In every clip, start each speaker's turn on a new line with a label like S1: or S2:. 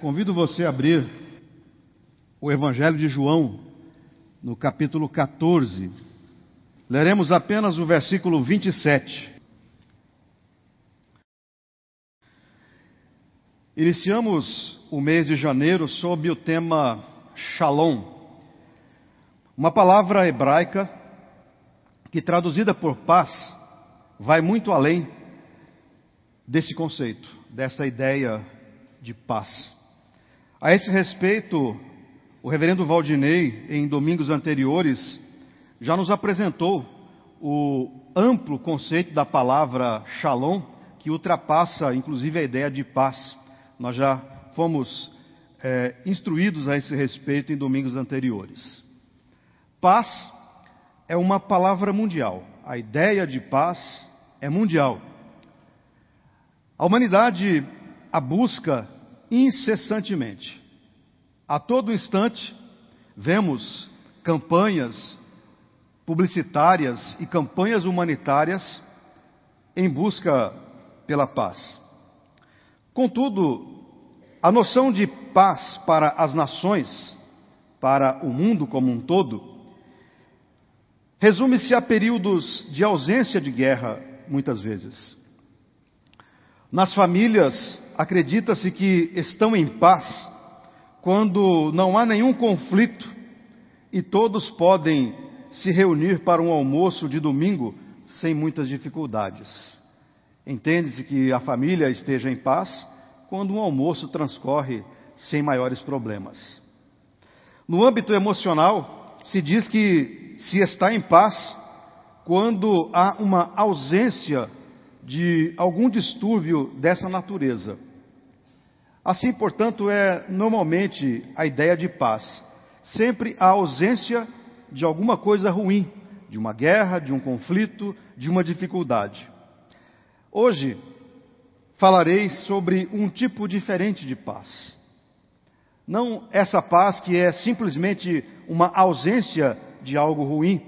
S1: Convido você a abrir o Evangelho de João, no capítulo 14. Leremos apenas o versículo 27. Iniciamos o mês de janeiro sob o tema Shalom, uma palavra hebraica que, traduzida por paz, vai muito além desse conceito, dessa ideia de paz. A esse respeito, o reverendo Valdinei, em domingos anteriores, já nos apresentou o amplo conceito da palavra shalom, que ultrapassa inclusive a ideia de paz. Nós já fomos é, instruídos a esse respeito em domingos anteriores. Paz é uma palavra mundial. A ideia de paz é mundial. A humanidade a busca incessantemente. A todo instante, vemos campanhas publicitárias e campanhas humanitárias em busca pela paz. Contudo, a noção de paz para as nações, para o mundo como um todo, resume-se a períodos de ausência de guerra, muitas vezes. Nas famílias, acredita-se que estão em paz quando não há nenhum conflito e todos podem se reunir para um almoço de domingo sem muitas dificuldades. Entende-se que a família esteja em paz quando um almoço transcorre sem maiores problemas. No âmbito emocional, se diz que se está em paz quando há uma ausência de algum distúrbio dessa natureza. Assim, portanto, é normalmente a ideia de paz. Sempre a ausência de alguma coisa ruim, de uma guerra, de um conflito, de uma dificuldade. Hoje falarei sobre um tipo diferente de paz. Não essa paz que é simplesmente uma ausência de algo ruim.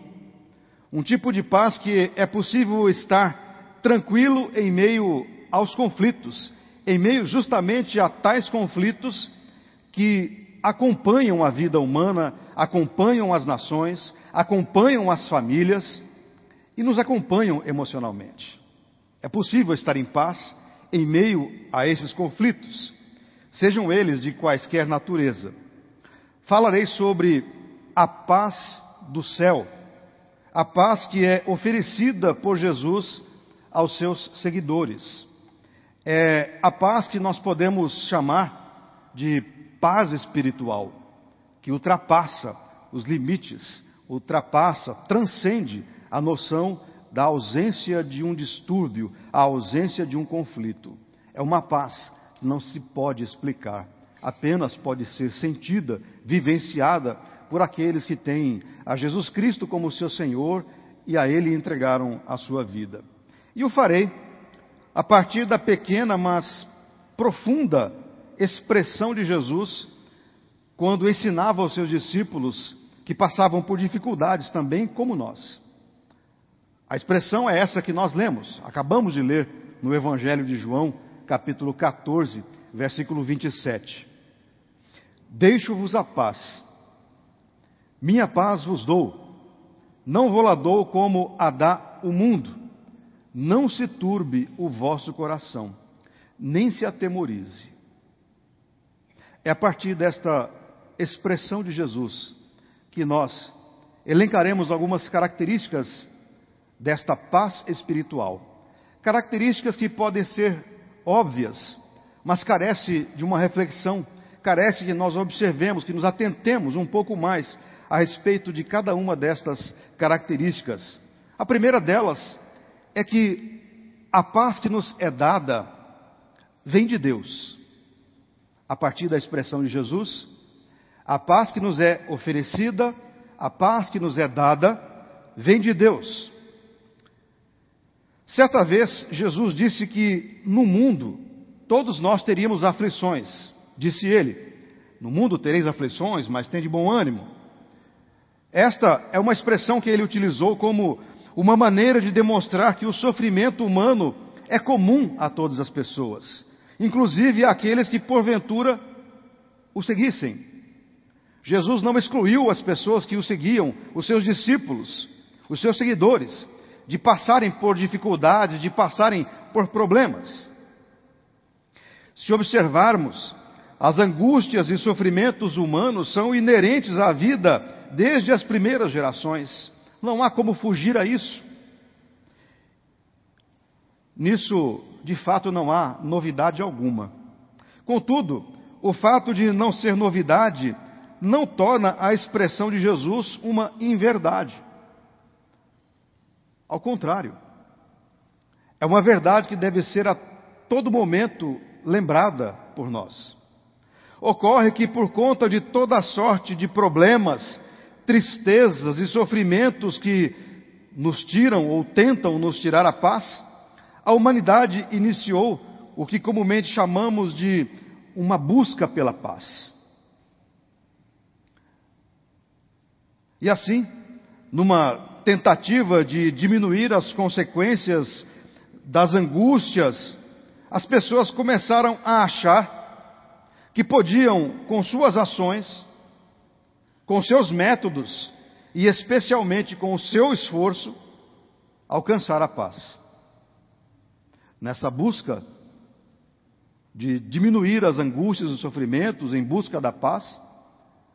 S1: Um tipo de paz que é possível estar tranquilo em meio aos conflitos, em meio justamente a tais conflitos que acompanham a vida humana, acompanham as nações, acompanham as famílias e nos acompanham emocionalmente. É possível estar em paz em meio a esses conflitos, sejam eles de quaisquer natureza. Falarei sobre a paz do céu, a paz que é oferecida por Jesus aos seus seguidores. É a paz que nós podemos chamar de paz espiritual, que ultrapassa os limites, ultrapassa, transcende a noção da ausência de um distúrbio, a ausência de um conflito. É uma paz que não se pode explicar, apenas pode ser sentida, vivenciada por aqueles que têm a Jesus Cristo como seu Senhor e a Ele entregaram a sua vida. E o farei a partir da pequena, mas profunda expressão de Jesus quando ensinava aos seus discípulos que passavam por dificuldades também, como nós. A expressão é essa que nós lemos, acabamos de ler no Evangelho de João, capítulo 14, versículo 27. Deixo-vos a paz, minha paz vos dou, não vou lá dou como a dá o mundo. Não se turbe o vosso coração, nem se atemorize. É a partir desta expressão de Jesus que nós elencaremos algumas características desta paz espiritual. Características que podem ser óbvias, mas carece de uma reflexão, carece que nós observemos, que nos atentemos um pouco mais a respeito de cada uma destas características. A primeira delas é que a paz que nos é dada vem de Deus. A partir da expressão de Jesus, a paz que nos é oferecida, a paz que nos é dada, vem de Deus. Certa vez, Jesus disse que no mundo todos nós teríamos aflições. Disse ele: No mundo tereis aflições, mas tem de bom ânimo. Esta é uma expressão que ele utilizou como uma maneira de demonstrar que o sofrimento humano é comum a todas as pessoas, inclusive àqueles que porventura o seguissem. Jesus não excluiu as pessoas que o seguiam, os seus discípulos, os seus seguidores, de passarem por dificuldades, de passarem por problemas. Se observarmos, as angústias e sofrimentos humanos são inerentes à vida desde as primeiras gerações. Não há como fugir a isso. Nisso, de fato, não há novidade alguma. Contudo, o fato de não ser novidade não torna a expressão de Jesus uma inverdade. Ao contrário, é uma verdade que deve ser a todo momento lembrada por nós. Ocorre que, por conta de toda sorte de problemas, tristezas e sofrimentos que nos tiram ou tentam nos tirar a paz, a humanidade iniciou o que comumente chamamos de uma busca pela paz. E assim, numa tentativa de diminuir as consequências das angústias, as pessoas começaram a achar que podiam, com suas ações, com seus métodos e especialmente com o seu esforço, alcançar a paz. Nessa busca de diminuir as angústias e os sofrimentos em busca da paz,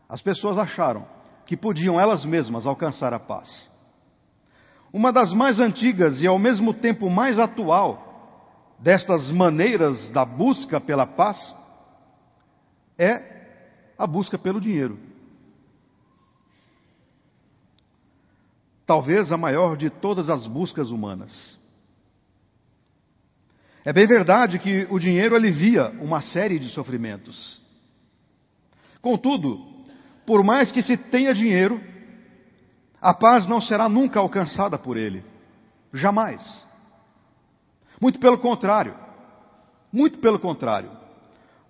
S1: as pessoas acharam que podiam elas mesmas alcançar a paz. Uma das mais antigas e ao mesmo tempo mais atual destas maneiras da busca pela paz é a busca pelo dinheiro. Talvez a maior de todas as buscas humanas. É bem verdade que o dinheiro alivia uma série de sofrimentos. Contudo, por mais que se tenha dinheiro, a paz não será nunca alcançada por ele. Jamais. Muito pelo contrário. Muito pelo contrário.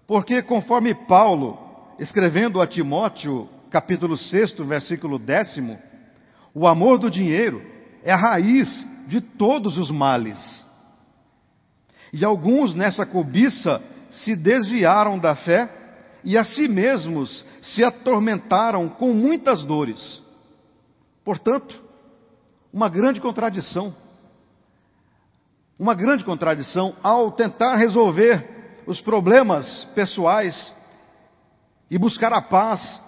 S1: Porque, conforme Paulo, escrevendo a Timóteo, capítulo 6, versículo 10, o amor do dinheiro é a raiz de todos os males. E alguns nessa cobiça se desviaram da fé e a si mesmos se atormentaram com muitas dores. Portanto, uma grande contradição. Uma grande contradição ao tentar resolver os problemas pessoais e buscar a paz.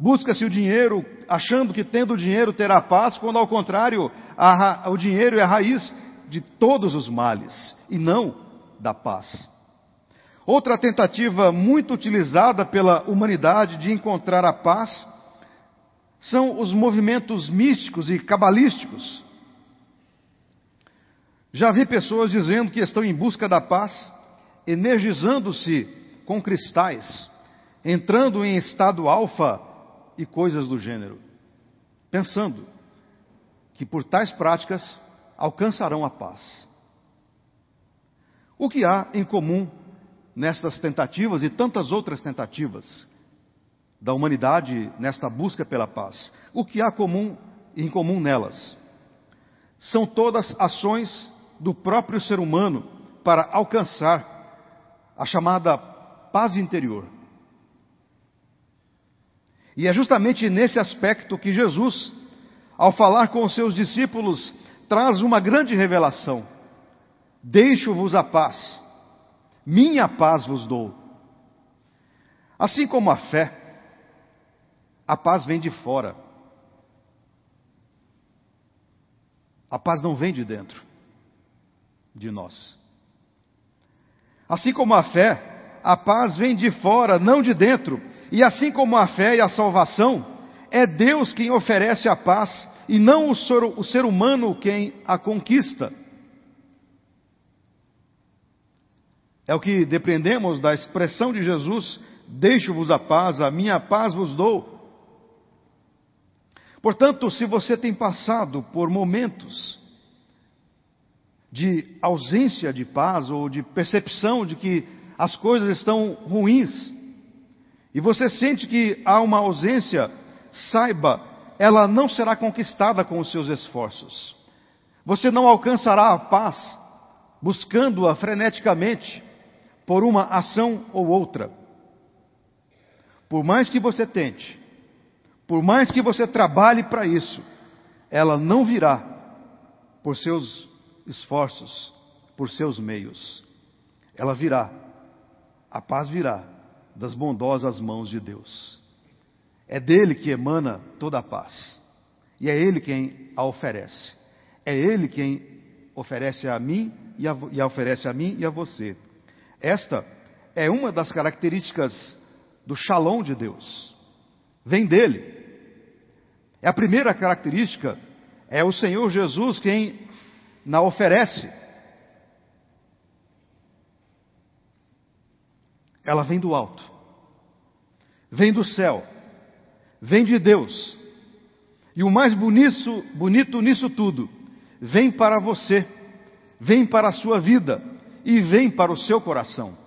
S1: Busca-se o dinheiro, achando que tendo o dinheiro terá paz, quando ao contrário, a, o dinheiro é a raiz de todos os males e não da paz. Outra tentativa muito utilizada pela humanidade de encontrar a paz são os movimentos místicos e cabalísticos. Já vi pessoas dizendo que estão em busca da paz energizando-se com cristais, entrando em estado alfa e coisas do gênero, pensando que por tais práticas alcançarão a paz. O que há em comum nestas tentativas e tantas outras tentativas da humanidade nesta busca pela paz? O que há comum, em comum nelas? São todas ações do próprio ser humano para alcançar a chamada paz interior. E é justamente nesse aspecto que Jesus, ao falar com os seus discípulos, traz uma grande revelação: Deixo-vos a paz, minha paz vos dou. Assim como a fé, a paz vem de fora. A paz não vem de dentro de nós. Assim como a fé, a paz vem de fora, não de dentro. E assim como a fé e a salvação, é Deus quem oferece a paz e não o ser, humano quem a conquista. É o que dependemos da expressão de Jesus: Deixo-vos a paz, a minha paz vos dou. Portanto, se você tem passado por momentos de ausência de paz ou de percepção de que as coisas estão ruins, e você sente que há uma ausência, saiba, ela não será conquistada com os seus esforços. Você não alcançará a paz buscando-a freneticamente por uma ação ou outra. por mais que você tente, por mais que você trabalhe para isso, ela não virá por seus esforços, por seus meios. Ela virá, a paz virá das bondosas mãos de Deus. É dele que emana toda a paz. E é ele quem a oferece. É ele quem oferece a mim e, a, e a oferece a mim e a você. Esta é uma das características do shalom de Deus. Vem dele. É a primeira característica, é o Senhor Jesus quem na oferece. Ela vem do alto, vem do céu, vem de Deus. E o mais bonito, bonito nisso tudo, vem para você, vem para a sua vida e vem para o seu coração.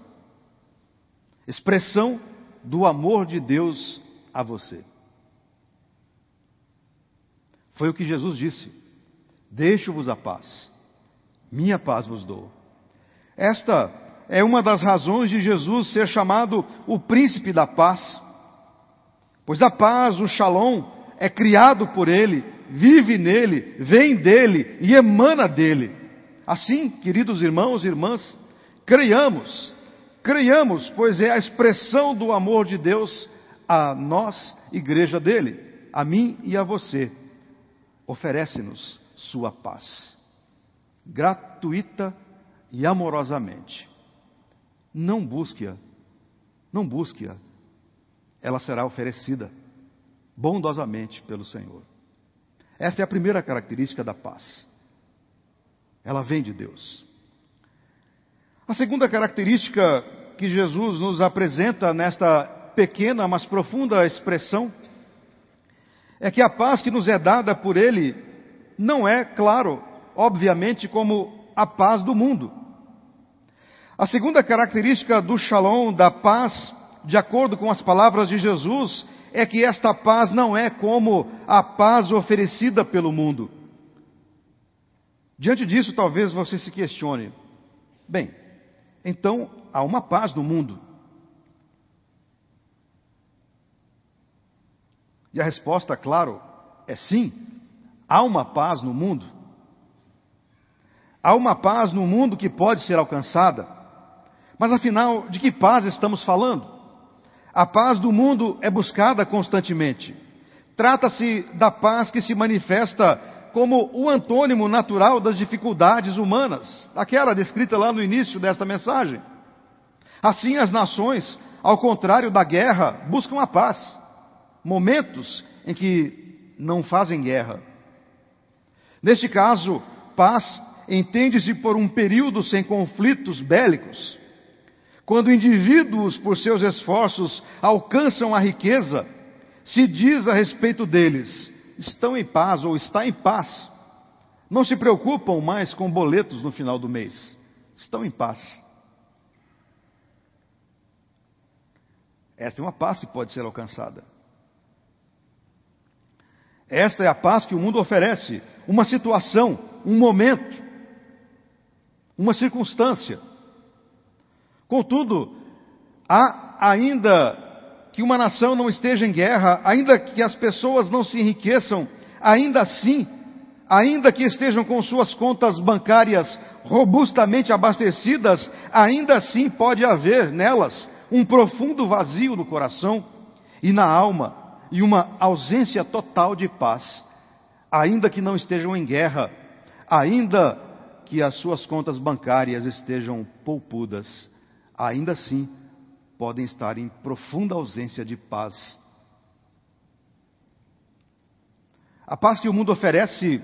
S1: Expressão do amor de Deus a você. Foi o que Jesus disse: Deixo-vos a paz, minha paz vos dou. Esta é uma das razões de Jesus ser chamado o príncipe da paz, pois a paz, o shalom, é criado por ele, vive nele, vem dele e emana dele. Assim, queridos irmãos e irmãs, creiamos Creiamos, pois é a expressão do amor de Deus a nós, igreja dele, a mim e a você. Oferece-nos sua paz, gratuita e amorosamente. Não busque-a, não busque-a, ela será oferecida bondosamente pelo Senhor. Esta é a primeira característica da paz. Ela vem de Deus. A segunda característica que Jesus nos apresenta nesta pequena, mas profunda expressão é que a paz que nos é dada por Ele não é, claro, obviamente, como a paz do mundo. A segunda característica do shalom, da paz, de acordo com as palavras de Jesus, é que esta paz não é como a paz oferecida pelo mundo. Diante disso, talvez você se questione: bem, então há uma paz no mundo. E a resposta, claro, é sim. Há uma paz no mundo. Há uma paz no mundo que pode ser alcançada. Mas afinal, de que paz estamos falando? A paz do mundo é buscada constantemente. Trata-se da paz que se manifesta como o antônimo natural das dificuldades humanas, aquela descrita lá no início desta mensagem. Assim, as nações, ao contrário da guerra, buscam a paz, momentos em que não fazem guerra. Neste caso, paz entende-se por um período sem conflitos bélicos. Quando indivíduos, por seus esforços, alcançam a riqueza, se diz a respeito deles: estão em paz ou está em paz. Não se preocupam mais com boletos no final do mês. Estão em paz. Esta é uma paz que pode ser alcançada. Esta é a paz que o mundo oferece. Uma situação, um momento, uma circunstância. Contudo, há ainda que uma nação não esteja em guerra, ainda que as pessoas não se enriqueçam, ainda assim, ainda que estejam com suas contas bancárias robustamente abastecidas, ainda assim pode haver nelas um profundo vazio no coração e na alma e uma ausência total de paz, ainda que não estejam em guerra, ainda que as suas contas bancárias estejam poupudas, ainda assim podem estar em profunda ausência de paz. A paz que o mundo oferece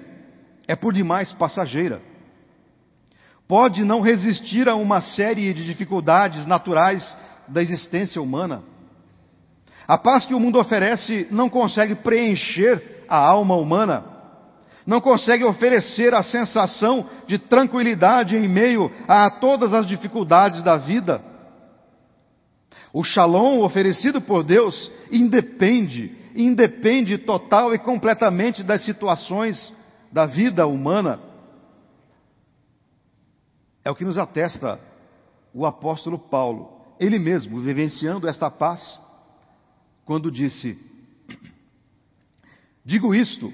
S1: é por demais passageira. Pode não resistir a uma série de dificuldades naturais da existência humana. A paz que o mundo oferece não consegue preencher a alma humana, não consegue oferecer a sensação de tranquilidade em meio a todas as dificuldades da vida. O shalom oferecido por Deus independe, independe total e completamente das situações da vida humana. É o que nos atesta o apóstolo Paulo, ele mesmo vivenciando esta paz, quando disse: Digo isto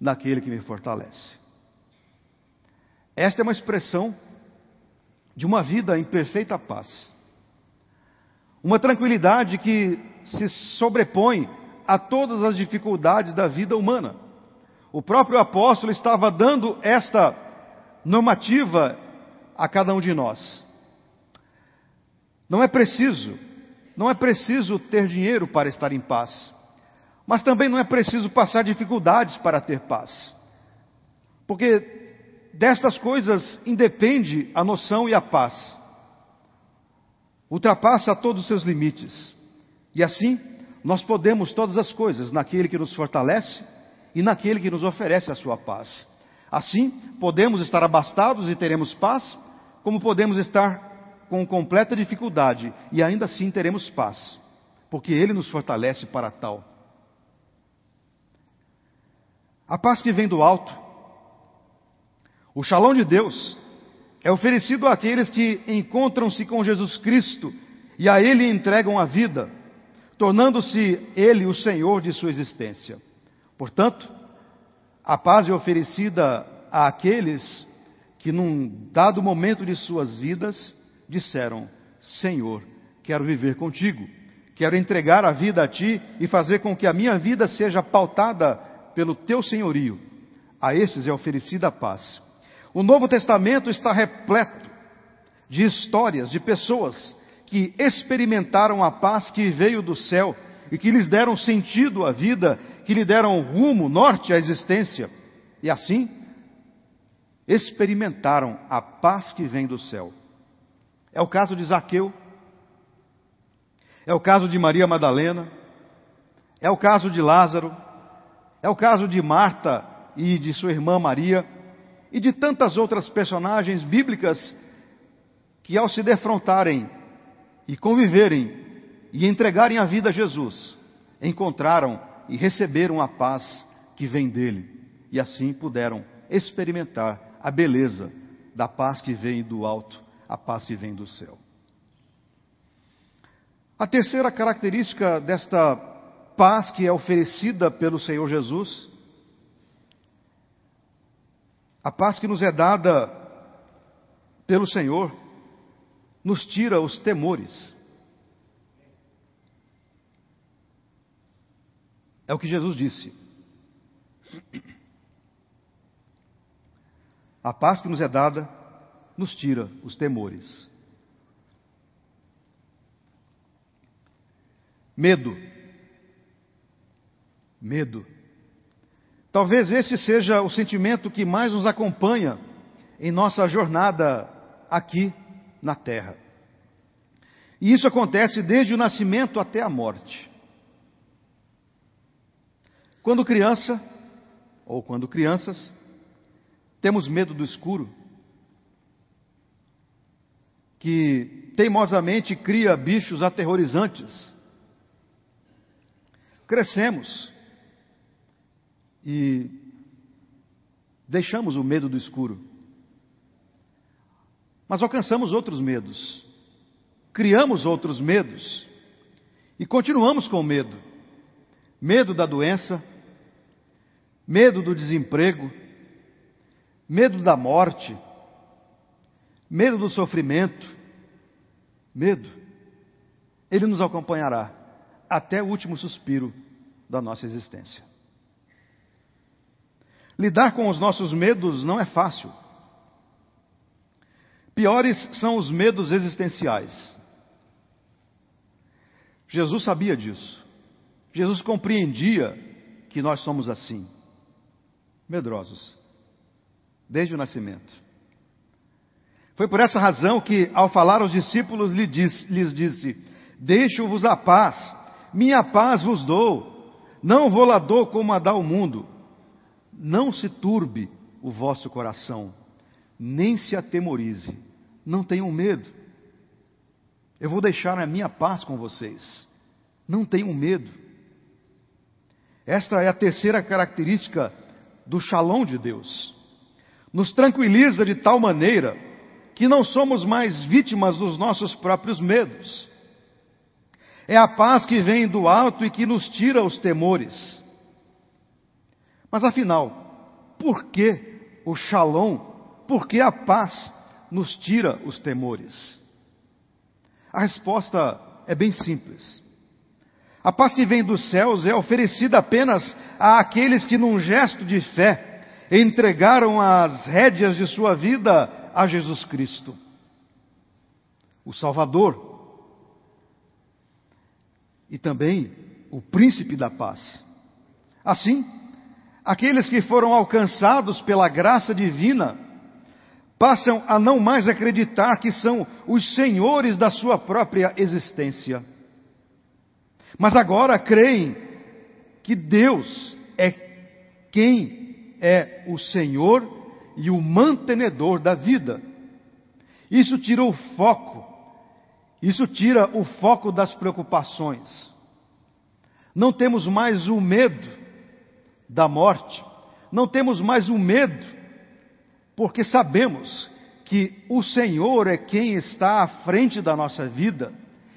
S1: naquele que me fortalece. Esta é uma expressão de uma vida em perfeita paz. Uma tranquilidade que se sobrepõe a todas as dificuldades da vida humana. O próprio apóstolo estava dando esta normativa a cada um de nós. Não é preciso, não é preciso ter dinheiro para estar em paz. Mas também não é preciso passar dificuldades para ter paz. Porque destas coisas independe a noção e a paz. Ultrapassa todos os seus limites. E assim, nós podemos todas as coisas naquele que nos fortalece e naquele que nos oferece a sua paz. Assim, podemos estar abastados e teremos paz, como podemos estar com completa dificuldade e ainda assim teremos paz, porque Ele nos fortalece para tal. A paz que vem do alto, o shalom de Deus, é oferecido àqueles que encontram-se com Jesus Cristo e a Ele entregam a vida, tornando-se Ele o Senhor de sua existência. Portanto, a paz é oferecida àqueles que, num dado momento de suas vidas, disseram: Senhor, quero viver contigo, quero entregar a vida a Ti e fazer com que a minha vida seja pautada pelo teu senhorio, a estes é oferecida a paz. O Novo Testamento está repleto de histórias de pessoas que experimentaram a paz que veio do céu e que lhes deram sentido à vida, que lhe deram rumo, norte à existência. E assim, experimentaram a paz que vem do céu. É o caso de Zaqueu, é o caso de Maria Madalena, é o caso de Lázaro, é o caso de Marta e de sua irmã Maria e de tantas outras personagens bíblicas que, ao se defrontarem e conviverem e entregarem a vida a Jesus, encontraram e receberam a paz que vem dele e assim puderam experimentar a beleza da paz que vem do alto, a paz que vem do céu. A terceira característica desta paz que é oferecida pelo Senhor Jesus, a paz que nos é dada pelo Senhor, nos tira os temores. É o que Jesus disse. A paz que nos é dada nos tira os temores. Medo medo. Talvez esse seja o sentimento que mais nos acompanha em nossa jornada aqui na Terra. E isso acontece desde o nascimento até a morte. Quando criança, ou quando crianças, temos medo do escuro, que teimosamente cria bichos aterrorizantes. Crescemos e deixamos o medo do escuro. Mas alcançamos outros medos, criamos outros medos e continuamos com medo. Medo da doença, medo do desemprego, medo da morte, medo do sofrimento, medo. Ele nos acompanhará até o último suspiro da nossa existência. Lidar com os nossos medos não é fácil. Piores são os medos existenciais. Jesus sabia disso. Jesus compreendia que nós somos assim, medrosos, desde o nascimento. Foi por essa razão que, ao falar aos discípulos, lhes disse: Deixo-vos a paz, minha paz vos dou, não vou lá dou como a dá o mundo. Não se turbe o vosso coração, nem se atemorize, não tenham medo. Eu vou deixar a minha paz com vocês, não tenham medo. Esta é a terceira característica do shalom de Deus. Nos tranquiliza de tal maneira que não somos mais vítimas dos nossos próprios medos. É a paz que vem do alto e que nos tira os temores. Mas afinal, por que o shalom? Por que a paz nos tira os temores? A resposta é bem simples. A paz que vem dos céus é oferecida apenas àqueles que, num gesto de fé, entregaram as rédeas de sua vida a Jesus Cristo, o Salvador, e também o Príncipe da Paz. Assim, aqueles que foram alcançados pela graça divina passam a não mais acreditar que são os senhores da sua própria existência mas agora creem que Deus é quem é o Senhor e o mantenedor da vida. Isso tira o foco, isso tira o foco das preocupações. Não temos mais o medo da morte, não temos mais o medo, porque sabemos que o Senhor é quem está à frente da nossa vida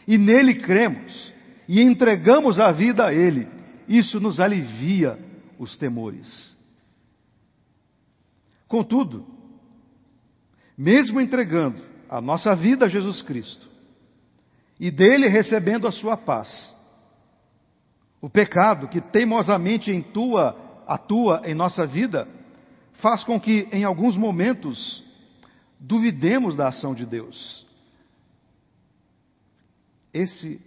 S1: e nele cremos e entregamos a vida a Ele, isso nos alivia os temores. Contudo, mesmo entregando a nossa vida a Jesus Cristo e dele recebendo a sua paz, o pecado que teimosamente intua, atua em nossa vida faz com que em alguns momentos duvidemos da ação de Deus. Esse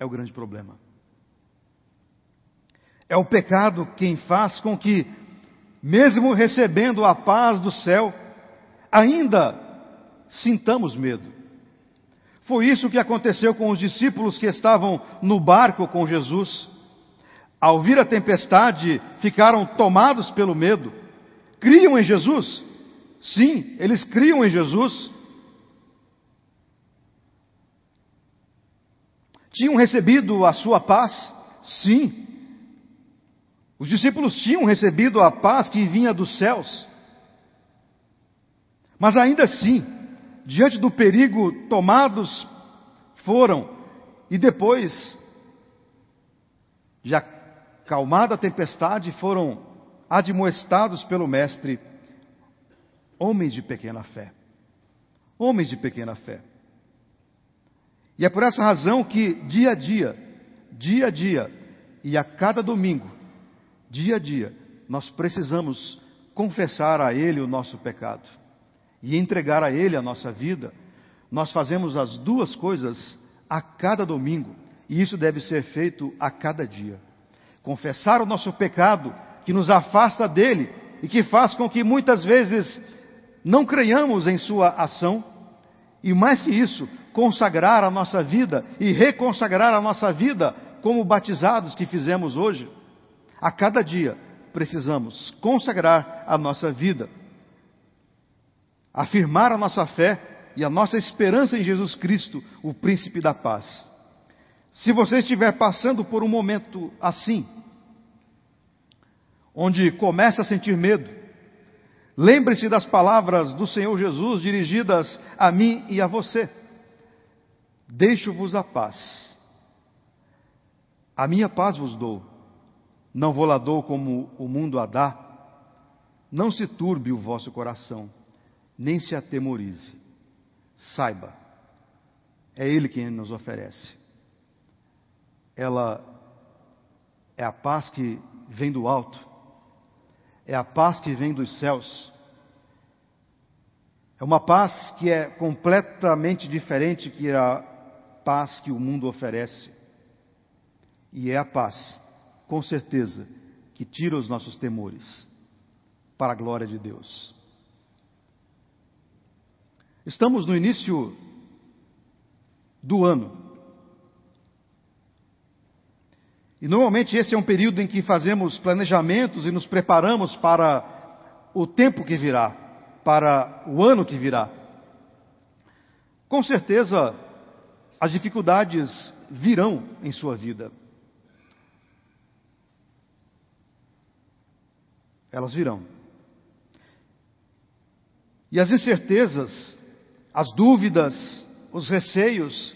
S1: é o grande problema. É o pecado quem faz com que, mesmo recebendo a paz do céu, ainda sintamos medo. Foi isso que aconteceu com os discípulos que estavam no barco com Jesus. Ao vir a tempestade, ficaram tomados pelo medo. Criam em Jesus? Sim, eles criam em Jesus, Tinham recebido a sua paz? Sim. Os discípulos tinham recebido a paz que vinha dos céus. Mas ainda assim, diante do perigo, tomados foram, e depois, já calmada a tempestade, foram admoestados pelo Mestre, homens de pequena fé. Homens de pequena fé. E é por essa razão que, dia a dia, dia a dia, e a cada domingo, dia a dia, nós precisamos confessar a Ele o nosso pecado e entregar a Ele a nossa vida. Nós fazemos as duas coisas a cada domingo, e isso deve ser feito a cada dia. Confessar o nosso pecado, que nos afasta dele e que faz com que muitas vezes não creiamos em Sua ação, e mais que isso, consagrar a nossa vida e reconsagrar a nossa vida como batizados que fizemos hoje. A cada dia precisamos consagrar a nossa vida, afirmar a nossa fé e a nossa esperança em Jesus Cristo, o príncipe da paz. Se você estiver passando por um momento assim, onde começa a sentir medo, lembre-se das palavras do Senhor Jesus dirigidas a mim e a você. Deixo-vos a paz. A minha paz vos dou. Não vou lá dou como o mundo a dá. Não se turbe o vosso coração, nem se atemorize. Saiba, é Ele quem nos oferece. Ela é a paz que vem do alto, é a paz que vem dos céus é uma paz que é completamente diferente que a paz que o mundo oferece. E é a paz, com certeza, que tira os nossos temores para a glória de Deus. Estamos no início do ano. E normalmente esse é um período em que fazemos planejamentos e nos preparamos para o tempo que virá, para o ano que virá. Com certeza, as dificuldades virão em sua vida. Elas virão. E as incertezas, as dúvidas, os receios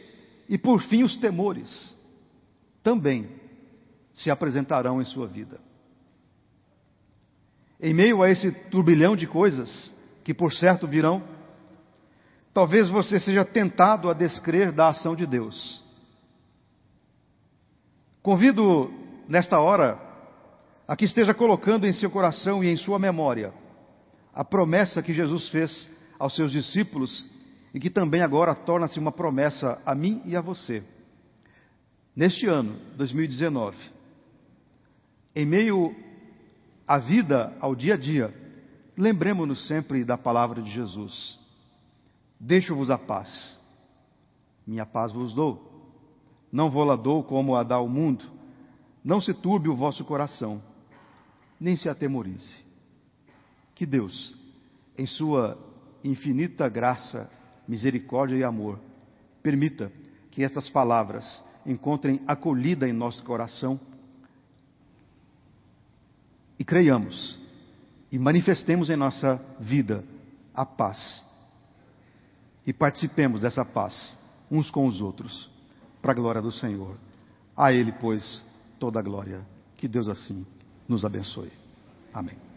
S1: e, por fim, os temores também se apresentarão em sua vida. Em meio a esse turbilhão de coisas, que por certo virão, talvez você seja tentado a descrer da ação de Deus. Convido, nesta hora, a que esteja colocando em seu coração e em sua memória a promessa que Jesus fez aos seus discípulos e que também agora torna-se uma promessa a mim e a você. Neste ano, 2019, em meio à vida, ao dia a dia, lembremos-nos sempre da palavra de Jesus. Deixo-vos a paz, minha paz vos dou. Não vou lá dou como a dá o mundo. Não se turbe o vosso coração, nem se atemorize. Que Deus, em Sua infinita graça, misericórdia e amor, permita que estas palavras encontrem acolhida em nosso coração e creiamos e manifestemos em nossa vida a paz e participemos dessa paz uns com os outros, para a glória do Senhor. A Ele, pois, toda a glória. Que Deus assim nos abençoe. Amém.